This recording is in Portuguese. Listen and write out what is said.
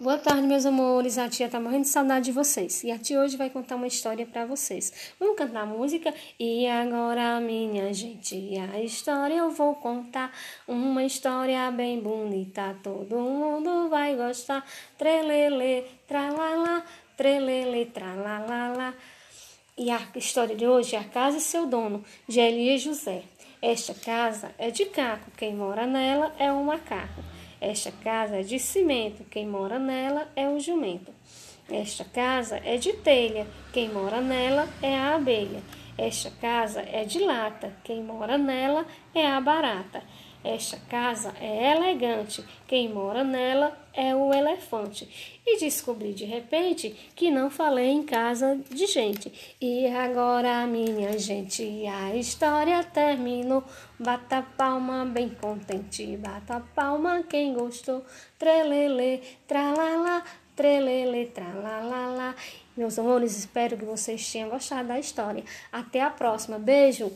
Boa tarde, meus amores. A tia tá morrendo de saudade de vocês. E a tia hoje vai contar uma história para vocês. Vamos cantar a música? E agora, minha gente, a história eu vou contar. Uma história bem bonita, todo mundo vai gostar. Trelele, tralala, trelele, tralalala. E a história de hoje é a casa e seu dono, Gélia José. Esta casa é de caco, quem mora nela é um macaco. Esta casa é de cimento, quem mora nela é o jumento. Esta casa é de telha, quem mora nela é a abelha. Esta casa é de lata, quem mora nela é a barata. Esta casa é elegante, quem mora nela é o elefante. E descobri de repente que não falei em casa de gente. E agora, minha gente, a história terminou. Bata palma bem contente, bata palma quem gostou. Trelele, tralala, trelele, tralalala. Meus amores, espero que vocês tenham gostado da história. Até a próxima. Beijo!